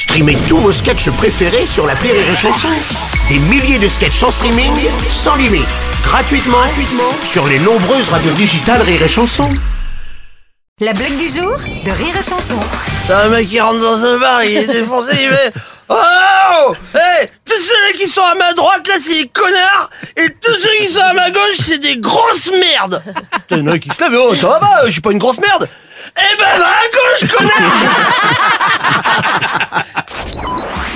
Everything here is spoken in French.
Streamez tous vos sketchs préférés sur la Rire et Chanson. Des milliers de sketchs en streaming, sans limite, gratuitement, gratuitement sur les nombreuses radios digitales Rire et Chanson. La blague du jour de Rire et Chanson. T'as un mec qui rentre dans un bar, il est défoncé, il fait Oh hey, Tous ceux qui sont à ma droite, là, c'est des connards Et tous ceux qui sont à ma gauche, c'est des grosses merdes T'as un mec qui se lève, oh, ça va pas, je suis pas une grosse merde Eh ben, va à gauche, connard